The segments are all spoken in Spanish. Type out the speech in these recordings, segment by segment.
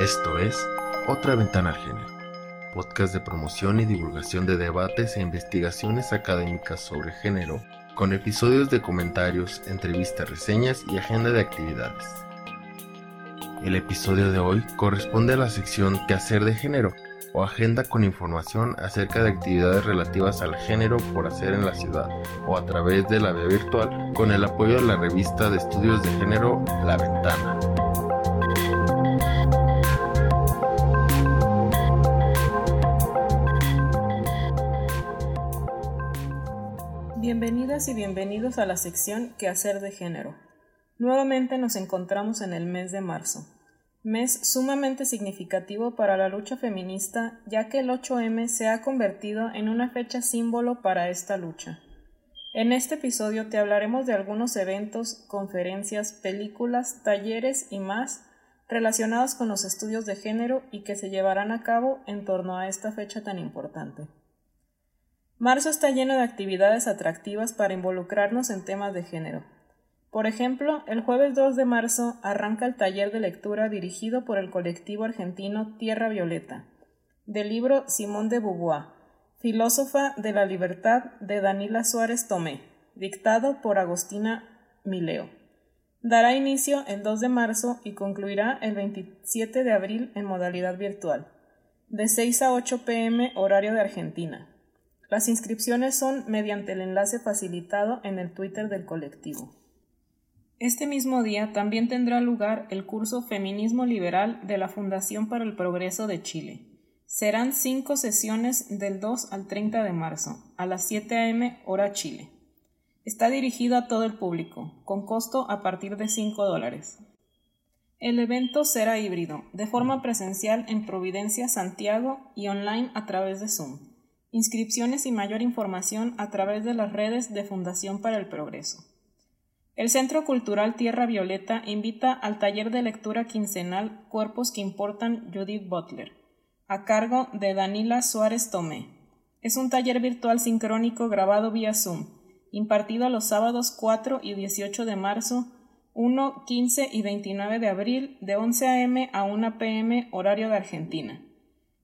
Esto es Otra Ventana al Género, podcast de promoción y divulgación de debates e investigaciones académicas sobre género, con episodios de comentarios, entrevistas, reseñas y agenda de actividades. El episodio de hoy corresponde a la sección ¿Qué hacer de género? o agenda con información acerca de actividades relativas al género por hacer en la ciudad o a través de la vía virtual con el apoyo de la revista de estudios de género La Ventana. Bienvenidas y bienvenidos a la sección hacer de género. Nuevamente nos encontramos en el mes de marzo mes sumamente significativo para la lucha feminista, ya que el 8M se ha convertido en una fecha símbolo para esta lucha. En este episodio te hablaremos de algunos eventos, conferencias, películas, talleres y más relacionados con los estudios de género y que se llevarán a cabo en torno a esta fecha tan importante. Marzo está lleno de actividades atractivas para involucrarnos en temas de género. Por ejemplo, el jueves 2 de marzo arranca el taller de lectura dirigido por el colectivo argentino Tierra Violeta, del libro Simón de Beauvoir, Filósofa de la Libertad de Danila Suárez Tomé, dictado por Agostina Mileo. Dará inicio el 2 de marzo y concluirá el 27 de abril en modalidad virtual, de 6 a 8 pm horario de Argentina. Las inscripciones son mediante el enlace facilitado en el Twitter del colectivo. Este mismo día también tendrá lugar el curso Feminismo Liberal de la Fundación para el Progreso de Chile. Serán cinco sesiones del 2 al 30 de marzo, a las 7 a.m. hora Chile. Está dirigido a todo el público, con costo a partir de 5 dólares. El evento será híbrido, de forma presencial en Providencia, Santiago y online a través de Zoom. Inscripciones y mayor información a través de las redes de Fundación para el Progreso. El Centro Cultural Tierra Violeta invita al taller de lectura quincenal Cuerpos que Importan Judith Butler, a cargo de Danila Suárez Tomé. Es un taller virtual sincrónico grabado vía Zoom, impartido los sábados 4 y 18 de marzo, 1, 15 y 29 de abril, de 11 a.m. a 1 p.m. horario de Argentina.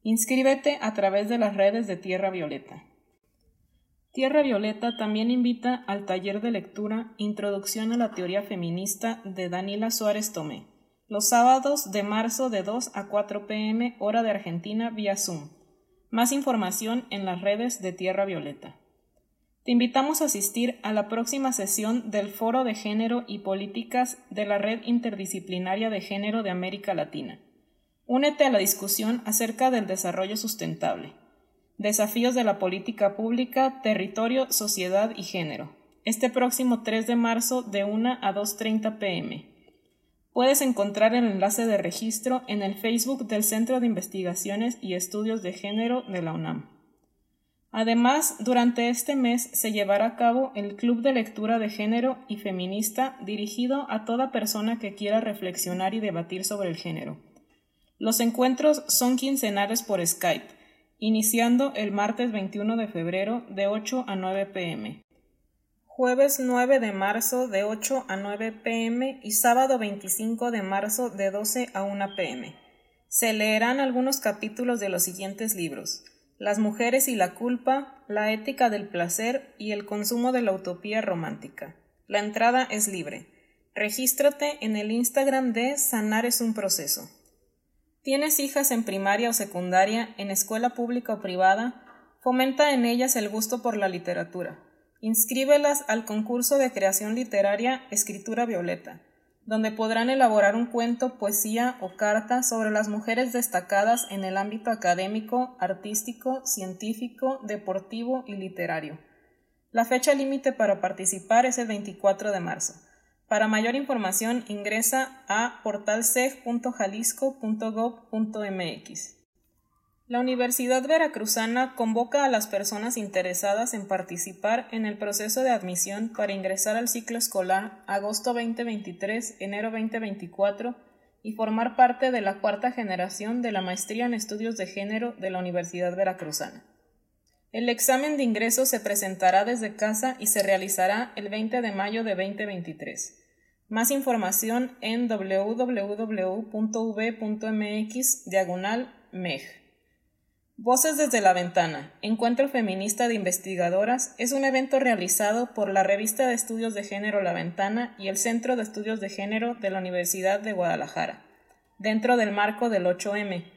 Inscríbete a través de las redes de Tierra Violeta. Tierra Violeta también invita al taller de lectura Introducción a la Teoría Feminista de Danila Suárez Tomé, los sábados de marzo de 2 a 4 pm hora de Argentina vía Zoom. Más información en las redes de Tierra Violeta. Te invitamos a asistir a la próxima sesión del Foro de Género y Políticas de la Red Interdisciplinaria de Género de América Latina. Únete a la discusión acerca del desarrollo sustentable. Desafíos de la política pública, territorio, sociedad y género. Este próximo 3 de marzo de 1 a 2.30 pm. Puedes encontrar el enlace de registro en el Facebook del Centro de Investigaciones y Estudios de Género de la UNAM. Además, durante este mes se llevará a cabo el Club de Lectura de Género y Feminista dirigido a toda persona que quiera reflexionar y debatir sobre el género. Los encuentros son quincenales por Skype iniciando el martes 21 de febrero de 8 a 9 pm. Jueves 9 de marzo de 8 a 9 pm y sábado 25 de marzo de 12 a 1 pm. Se leerán algunos capítulos de los siguientes libros: Las mujeres y la culpa, La ética del placer y el consumo de la utopía romántica. La entrada es libre. Regístrate en el Instagram de Sanar es un proceso. ¿Tienes hijas en primaria o secundaria, en escuela pública o privada? Fomenta en ellas el gusto por la literatura. Inscríbelas al concurso de creación literaria Escritura Violeta, donde podrán elaborar un cuento, poesía o carta sobre las mujeres destacadas en el ámbito académico, artístico, científico, deportivo y literario. La fecha límite para participar es el 24 de marzo. Para mayor información ingresa a portalseg.jalisco.gov.mx. La Universidad Veracruzana convoca a las personas interesadas en participar en el proceso de admisión para ingresar al ciclo escolar agosto 2023-enero 2024 y formar parte de la cuarta generación de la Maestría en Estudios de Género de la Universidad Veracruzana. El examen de ingreso se presentará desde casa y se realizará el 20 de mayo de 2023. Más información en www.v.mx diagonal MEG. Voces desde la Ventana, Encuentro Feminista de Investigadoras, es un evento realizado por la Revista de Estudios de Género La Ventana y el Centro de Estudios de Género de la Universidad de Guadalajara, dentro del marco del 8M.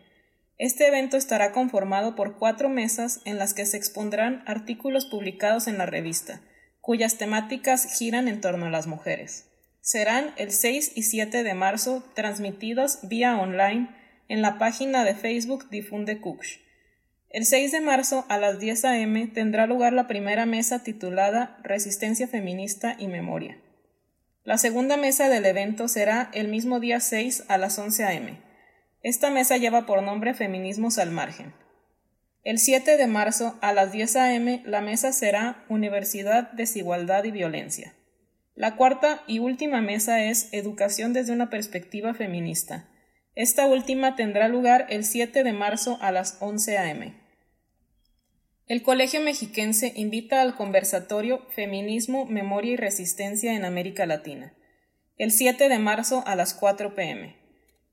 Este evento estará conformado por cuatro mesas en las que se expondrán artículos publicados en la revista, cuyas temáticas giran en torno a las mujeres serán el 6 y 7 de marzo transmitidos vía online en la página de Facebook Difunde Cuxx. El 6 de marzo a las 10 a.m. tendrá lugar la primera mesa titulada Resistencia Feminista y Memoria. La segunda mesa del evento será el mismo día 6 a las 11 a.m. Esta mesa lleva por nombre Feminismos al Margen. El 7 de marzo a las 10 a.m. la mesa será Universidad, Desigualdad y Violencia. La cuarta y última mesa es Educación desde una perspectiva feminista. Esta última tendrá lugar el 7 de marzo a las 11 a.m. El Colegio Mexiquense invita al conversatorio Feminismo, Memoria y Resistencia en América Latina, el 7 de marzo a las 4 p.m.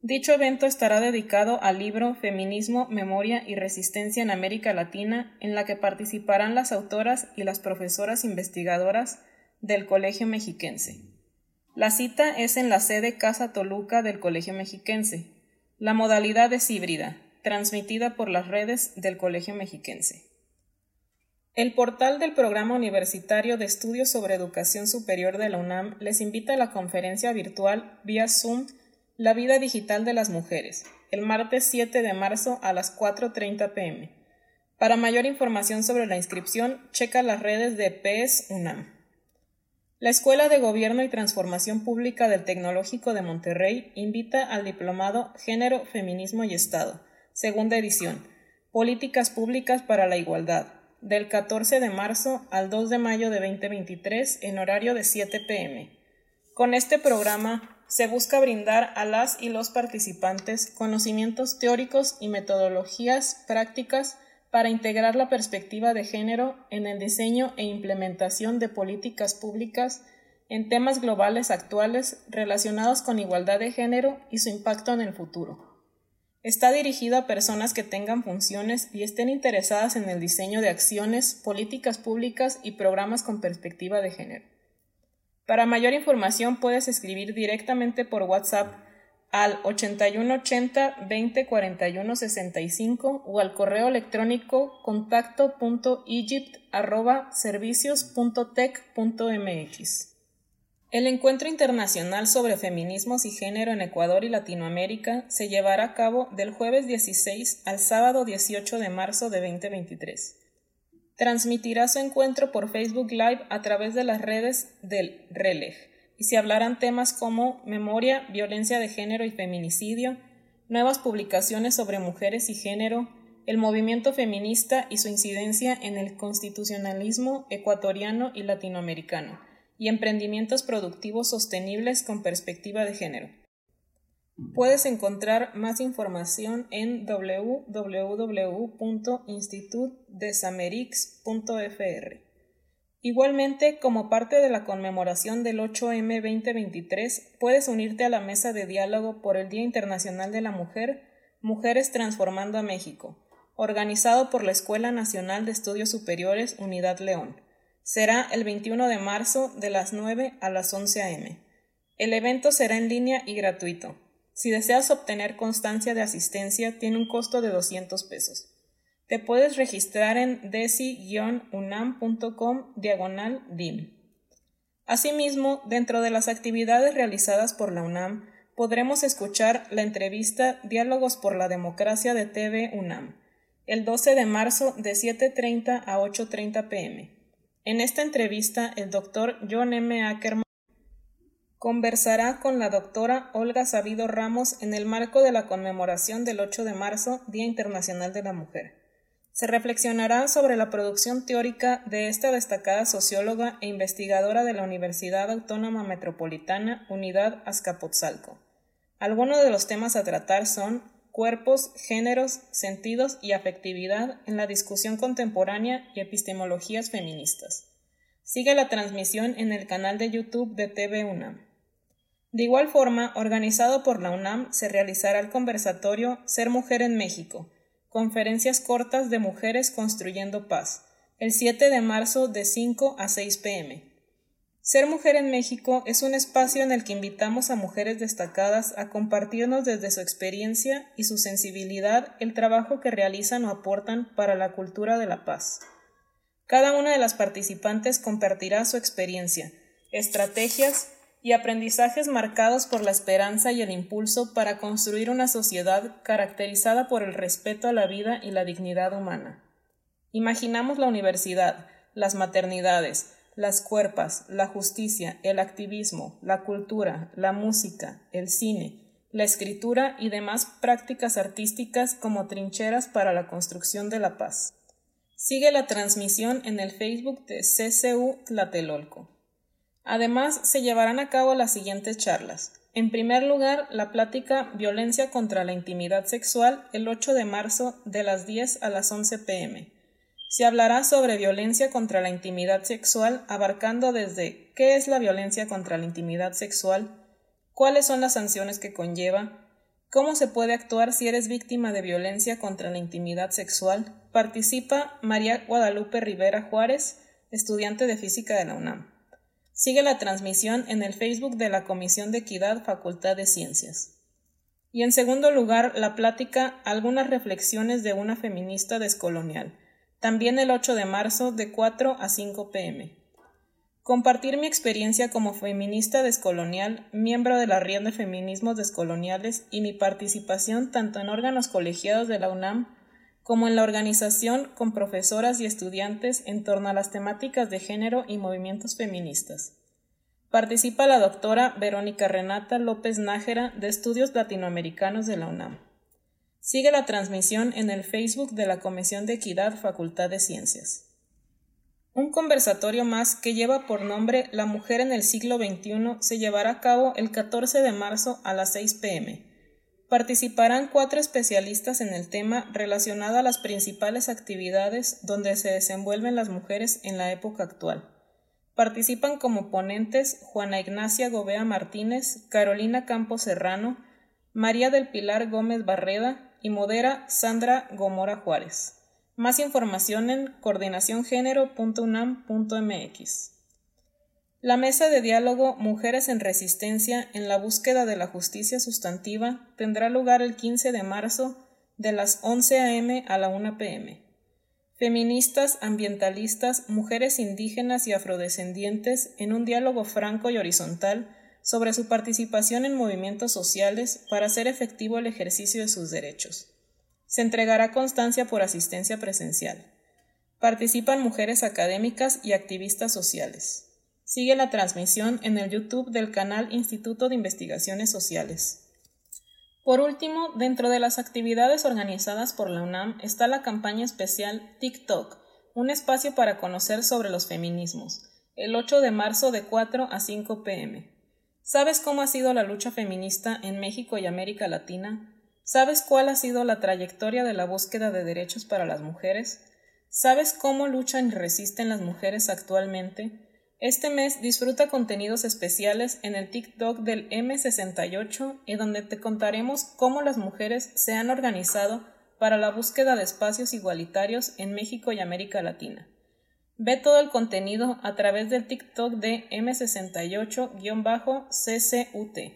Dicho evento estará dedicado al libro Feminismo, Memoria y Resistencia en América Latina, en la que participarán las autoras y las profesoras investigadoras del Colegio Mexiquense. La cita es en la sede Casa Toluca del Colegio Mexiquense. La modalidad es híbrida, transmitida por las redes del Colegio Mexiquense. El portal del Programa Universitario de Estudios sobre Educación Superior de la UNAM les invita a la conferencia virtual vía Zoom La vida digital de las mujeres, el martes 7 de marzo a las 4.30 pm. Para mayor información sobre la inscripción, checa las redes de PES UNAM. La Escuela de Gobierno y Transformación Pública del Tecnológico de Monterrey invita al diplomado Género, Feminismo y Estado, segunda edición, Políticas Públicas para la Igualdad, del 14 de marzo al 2 de mayo de 2023 en horario de 7 pm. Con este programa se busca brindar a las y los participantes conocimientos teóricos y metodologías prácticas para integrar la perspectiva de género en el diseño e implementación de políticas públicas en temas globales actuales relacionados con igualdad de género y su impacto en el futuro. Está dirigido a personas que tengan funciones y estén interesadas en el diseño de acciones, políticas públicas y programas con perspectiva de género. Para mayor información puedes escribir directamente por WhatsApp al 8180 2041 65 o al correo electrónico contacto.egypt@servicios.tech.mx. El encuentro internacional sobre feminismos y género en Ecuador y Latinoamérica se llevará a cabo del jueves 16 al sábado 18 de marzo de 2023. Transmitirá su encuentro por Facebook Live a través de las redes del RELEG y se hablarán temas como memoria, violencia de género y feminicidio, nuevas publicaciones sobre mujeres y género, el movimiento feminista y su incidencia en el constitucionalismo ecuatoriano y latinoamericano, y emprendimientos productivos sostenibles con perspectiva de género. Puedes encontrar más información en www.institutdesamerix.fr. Igualmente, como parte de la conmemoración del 8M 2023, puedes unirte a la mesa de diálogo por el Día Internacional de la Mujer, Mujeres Transformando a México, organizado por la Escuela Nacional de Estudios Superiores Unidad León. Será el 21 de marzo de las 9 a las 11 a.m. El evento será en línea y gratuito. Si deseas obtener constancia de asistencia, tiene un costo de 200 pesos. Te puedes registrar en desi-unam.com diagonal DIM. Asimismo, dentro de las actividades realizadas por la UNAM, podremos escuchar la entrevista Diálogos por la Democracia de TV UNAM, el 12 de marzo de 7.30 a 8.30 pm. En esta entrevista, el doctor John M. Ackerman conversará con la doctora Olga Sabido Ramos en el marco de la conmemoración del 8 de marzo, Día Internacional de la Mujer. Se reflexionará sobre la producción teórica de esta destacada socióloga e investigadora de la Universidad Autónoma Metropolitana Unidad Azcapotzalco. Algunos de los temas a tratar son cuerpos, géneros, sentidos y afectividad en la discusión contemporánea y epistemologías feministas. Sigue la transmisión en el canal de YouTube de TV UNAM. De igual forma, organizado por la UNAM, se realizará el conversatorio Ser Mujer en México, conferencias cortas de mujeres construyendo paz, el 7 de marzo de 5 a 6 pm. Ser Mujer en México es un espacio en el que invitamos a mujeres destacadas a compartirnos desde su experiencia y su sensibilidad el trabajo que realizan o aportan para la cultura de la paz. Cada una de las participantes compartirá su experiencia, estrategias y aprendizajes marcados por la esperanza y el impulso para construir una sociedad caracterizada por el respeto a la vida y la dignidad humana. Imaginamos la universidad, las maternidades, las cuerpas, la justicia, el activismo, la cultura, la música, el cine, la escritura y demás prácticas artísticas como trincheras para la construcción de la paz. Sigue la transmisión en el Facebook de CCU Tlatelolco. Además, se llevarán a cabo las siguientes charlas. En primer lugar, la plática Violencia contra la Intimidad Sexual el 8 de marzo de las 10 a las 11 pm. Se hablará sobre violencia contra la intimidad sexual, abarcando desde qué es la violencia contra la intimidad sexual, cuáles son las sanciones que conlleva, cómo se puede actuar si eres víctima de violencia contra la intimidad sexual. Participa María Guadalupe Rivera Juárez, estudiante de física de la UNAM. Sigue la transmisión en el Facebook de la Comisión de Equidad Facultad de Ciencias. Y en segundo lugar, la plática Algunas reflexiones de una feminista descolonial, también el 8 de marzo de 4 a 5 pm. Compartir mi experiencia como feminista descolonial, miembro de la Red de Feminismos Descoloniales y mi participación tanto en órganos colegiados de la UNAM como en la organización con profesoras y estudiantes en torno a las temáticas de género y movimientos feministas. Participa la doctora Verónica Renata López Nájera de Estudios Latinoamericanos de la UNAM. Sigue la transmisión en el Facebook de la Comisión de Equidad Facultad de Ciencias. Un conversatorio más que lleva por nombre La mujer en el siglo XXI se llevará a cabo el 14 de marzo a las 6 pm Participarán cuatro especialistas en el tema relacionado a las principales actividades donde se desenvuelven las mujeres en la época actual. Participan como ponentes Juana Ignacia Gobea Martínez, Carolina Campos Serrano, María del Pilar Gómez Barreda y modera Sandra Gomora Juárez. Más información en coordinaciongénero.unam.mx. La mesa de diálogo Mujeres en Resistencia en la búsqueda de la justicia sustantiva tendrá lugar el 15 de marzo de las 11 a.m. a la 1 p.m. Feministas, ambientalistas, mujeres indígenas y afrodescendientes en un diálogo franco y horizontal sobre su participación en movimientos sociales para hacer efectivo el ejercicio de sus derechos. Se entregará constancia por asistencia presencial. Participan mujeres académicas y activistas sociales. Sigue la transmisión en el YouTube del canal Instituto de Investigaciones Sociales. Por último, dentro de las actividades organizadas por la UNAM está la campaña especial TikTok, un espacio para conocer sobre los feminismos, el 8 de marzo de 4 a 5 pm. ¿Sabes cómo ha sido la lucha feminista en México y América Latina? ¿Sabes cuál ha sido la trayectoria de la búsqueda de derechos para las mujeres? ¿Sabes cómo luchan y resisten las mujeres actualmente? Este mes disfruta contenidos especiales en el TikTok del M68 y donde te contaremos cómo las mujeres se han organizado para la búsqueda de espacios igualitarios en México y América Latina. Ve todo el contenido a través del TikTok de M68-CCUT.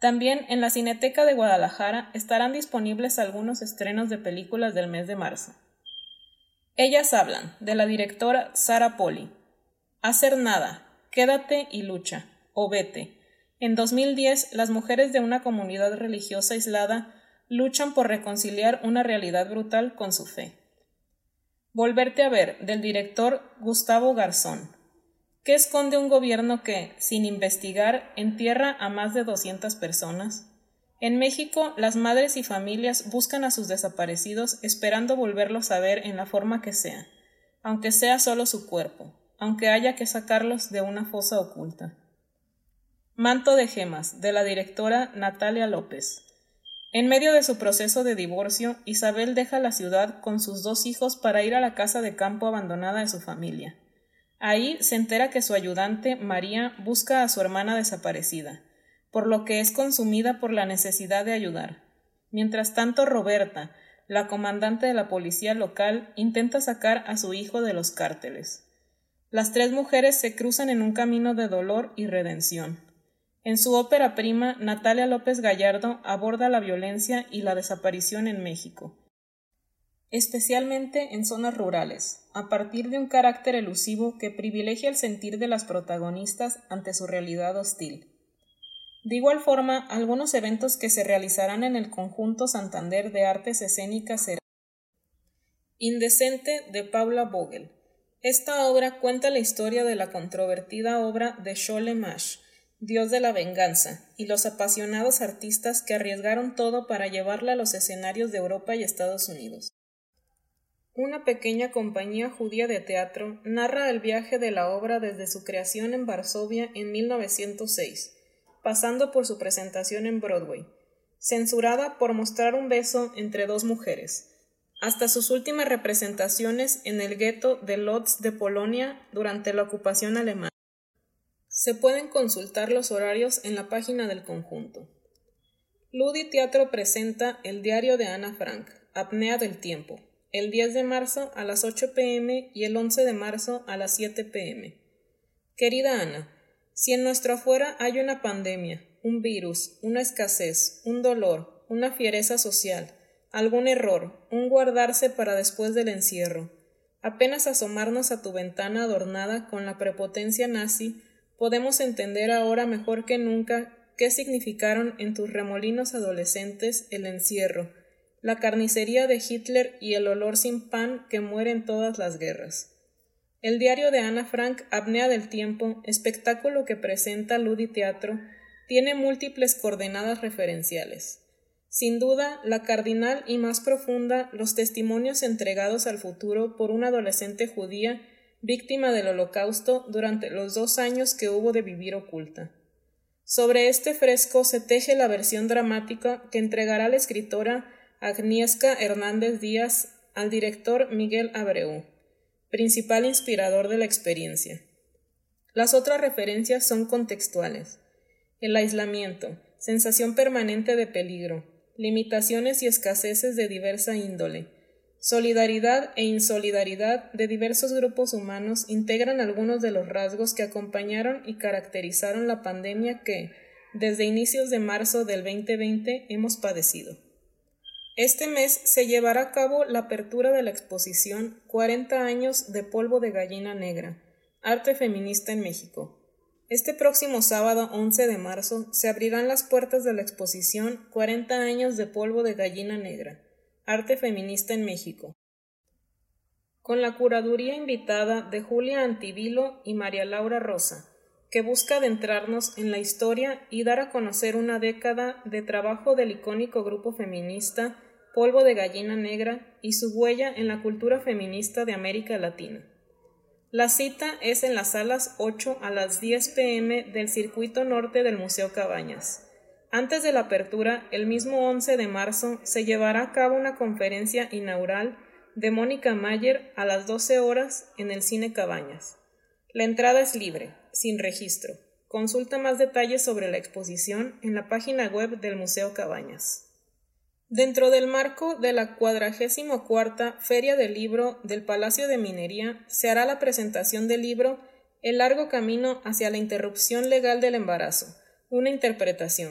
También en la Cineteca de Guadalajara estarán disponibles algunos estrenos de películas del mes de marzo. Ellas hablan, de la directora Sara Poli, Hacer nada, quédate y lucha, o vete. En 2010, las mujeres de una comunidad religiosa aislada luchan por reconciliar una realidad brutal con su fe. Volverte a ver, del director Gustavo Garzón. ¿Qué esconde un gobierno que, sin investigar, entierra a más de 200 personas? En México, las madres y familias buscan a sus desaparecidos esperando volverlos a ver en la forma que sea, aunque sea solo su cuerpo aunque haya que sacarlos de una fosa oculta. Manto de gemas, de la directora Natalia López. En medio de su proceso de divorcio, Isabel deja la ciudad con sus dos hijos para ir a la casa de campo abandonada de su familia. Ahí se entera que su ayudante, María, busca a su hermana desaparecida. por lo que es consumida por la necesidad de ayudar. Mientras tanto, Roberta, la comandante de la policía local, intenta sacar a su hijo de los cárteles. Las tres mujeres se cruzan en un camino de dolor y redención. En su ópera prima, Natalia López Gallardo aborda la violencia y la desaparición en México, especialmente en zonas rurales, a partir de un carácter elusivo que privilegia el sentir de las protagonistas ante su realidad hostil. De igual forma, algunos eventos que se realizarán en el conjunto Santander de Artes Escénicas serán Indecente de Paula Vogel. Esta obra cuenta la historia de la controvertida obra de Shole Mash, Dios de la Venganza, y los apasionados artistas que arriesgaron todo para llevarla a los escenarios de Europa y Estados Unidos. Una pequeña compañía judía de teatro narra el viaje de la obra desde su creación en Varsovia en 1906, pasando por su presentación en Broadway, censurada por mostrar un beso entre dos mujeres, hasta sus últimas representaciones en el gueto de Lodz de Polonia durante la ocupación alemana. Se pueden consultar los horarios en la página del conjunto. Ludi Teatro presenta El diario de Ana Frank, Apnea del Tiempo, el 10 de marzo a las 8 pm y el 11 de marzo a las 7 pm. Querida Ana, si en nuestro afuera hay una pandemia, un virus, una escasez, un dolor, una fiereza social, algún error, un guardarse para después del encierro, apenas asomarnos a tu ventana adornada con la prepotencia nazi, podemos entender ahora mejor que nunca qué significaron en tus remolinos adolescentes el encierro, la carnicería de Hitler y el olor sin pan que muere en todas las guerras. El diario de Ana Frank, Apnea del Tiempo, espectáculo que presenta Ludi Teatro, tiene múltiples coordenadas referenciales. Sin duda, la cardinal y más profunda, los testimonios entregados al futuro por una adolescente judía víctima del holocausto durante los dos años que hubo de vivir oculta. Sobre este fresco se teje la versión dramática que entregará la escritora Agnieszka Hernández Díaz al director Miguel Abreu, principal inspirador de la experiencia. Las otras referencias son contextuales. El aislamiento, sensación permanente de peligro, limitaciones y escaseces de diversa índole, solidaridad e insolidaridad de diversos grupos humanos integran algunos de los rasgos que acompañaron y caracterizaron la pandemia que, desde inicios de marzo del 2020, hemos padecido. Este mes se llevará a cabo la apertura de la exposición 40 años de polvo de gallina negra, arte feminista en México. Este próximo sábado 11 de marzo se abrirán las puertas de la exposición 40 años de polvo de gallina negra, arte feminista en México, con la curaduría invitada de Julia Antivilo y María Laura Rosa, que busca adentrarnos en la historia y dar a conocer una década de trabajo del icónico grupo feminista Polvo de Gallina Negra y su huella en la cultura feminista de América Latina. La cita es en las salas 8 a las 10 pm del circuito norte del Museo Cabañas. Antes de la apertura, el mismo 11 de marzo, se llevará a cabo una conferencia inaugural de Mónica Mayer a las 12 horas en el Cine Cabañas. La entrada es libre, sin registro. Consulta más detalles sobre la exposición en la página web del Museo Cabañas. Dentro del marco de la cuadragésimo cuarta Feria del Libro del Palacio de Minería se hará la presentación del libro El largo camino hacia la interrupción legal del embarazo, una interpretación.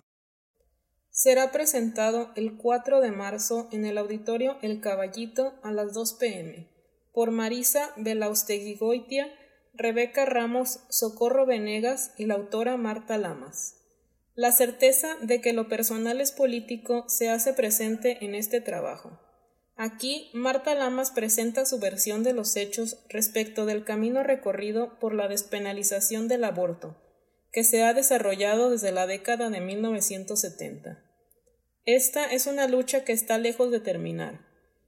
Será presentado el 4 de marzo en el auditorio El Caballito a las 2 pm por Marisa Goitia, Rebeca Ramos, Socorro Venegas y la autora Marta Lamas. La certeza de que lo personal es político se hace presente en este trabajo. Aquí, Marta Lamas presenta su versión de los hechos respecto del camino recorrido por la despenalización del aborto, que se ha desarrollado desde la década de 1970. Esta es una lucha que está lejos de terminar,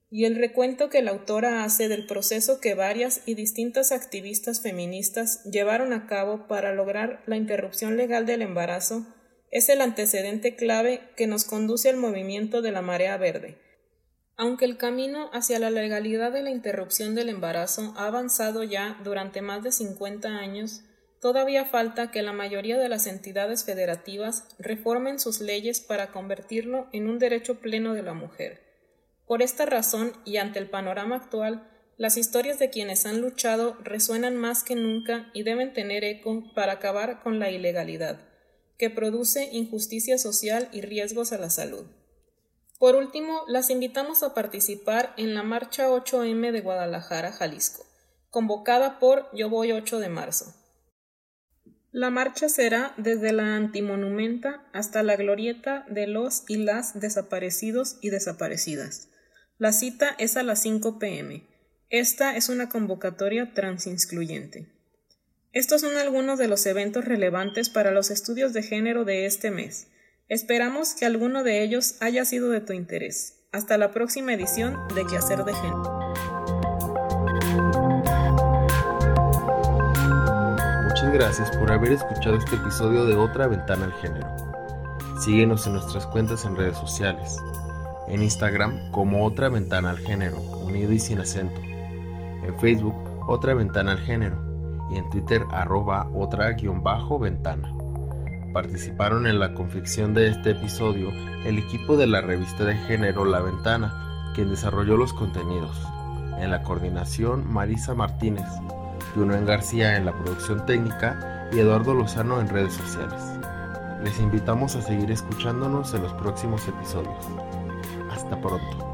y el recuento que la autora hace del proceso que varias y distintas activistas feministas llevaron a cabo para lograr la interrupción legal del embarazo es el antecedente clave que nos conduce al movimiento de la marea verde. Aunque el camino hacia la legalidad de la interrupción del embarazo ha avanzado ya durante más de 50 años, todavía falta que la mayoría de las entidades federativas reformen sus leyes para convertirlo en un derecho pleno de la mujer. Por esta razón y ante el panorama actual, las historias de quienes han luchado resuenan más que nunca y deben tener eco para acabar con la ilegalidad, que produce injusticia social y riesgos a la salud. Por último, las invitamos a participar en la Marcha 8M de Guadalajara, Jalisco, convocada por Yo Voy 8 de marzo. La marcha será desde la Antimonumenta hasta la glorieta de los y las desaparecidos y desaparecidas. La cita es a las 5 pm. Esta es una convocatoria transincluyente. Estos son algunos de los eventos relevantes para los estudios de género de este mes. Esperamos que alguno de ellos haya sido de tu interés. Hasta la próxima edición de Quehacer de Género. Muchas gracias por haber escuchado este episodio de Otra Ventana al Género. Síguenos en nuestras cuentas en redes sociales. En Instagram como Otra Ventana al Género, unido y sin acento. En Facebook, Otra Ventana al Género. Y en Twitter, arroba otra-ventana. Participaron en la confección de este episodio el equipo de la revista de género La Ventana, quien desarrolló los contenidos. En la coordinación, Marisa Martínez, Juno García en la producción técnica y Eduardo Lozano en redes sociales. Les invitamos a seguir escuchándonos en los próximos episodios. Hasta pronto.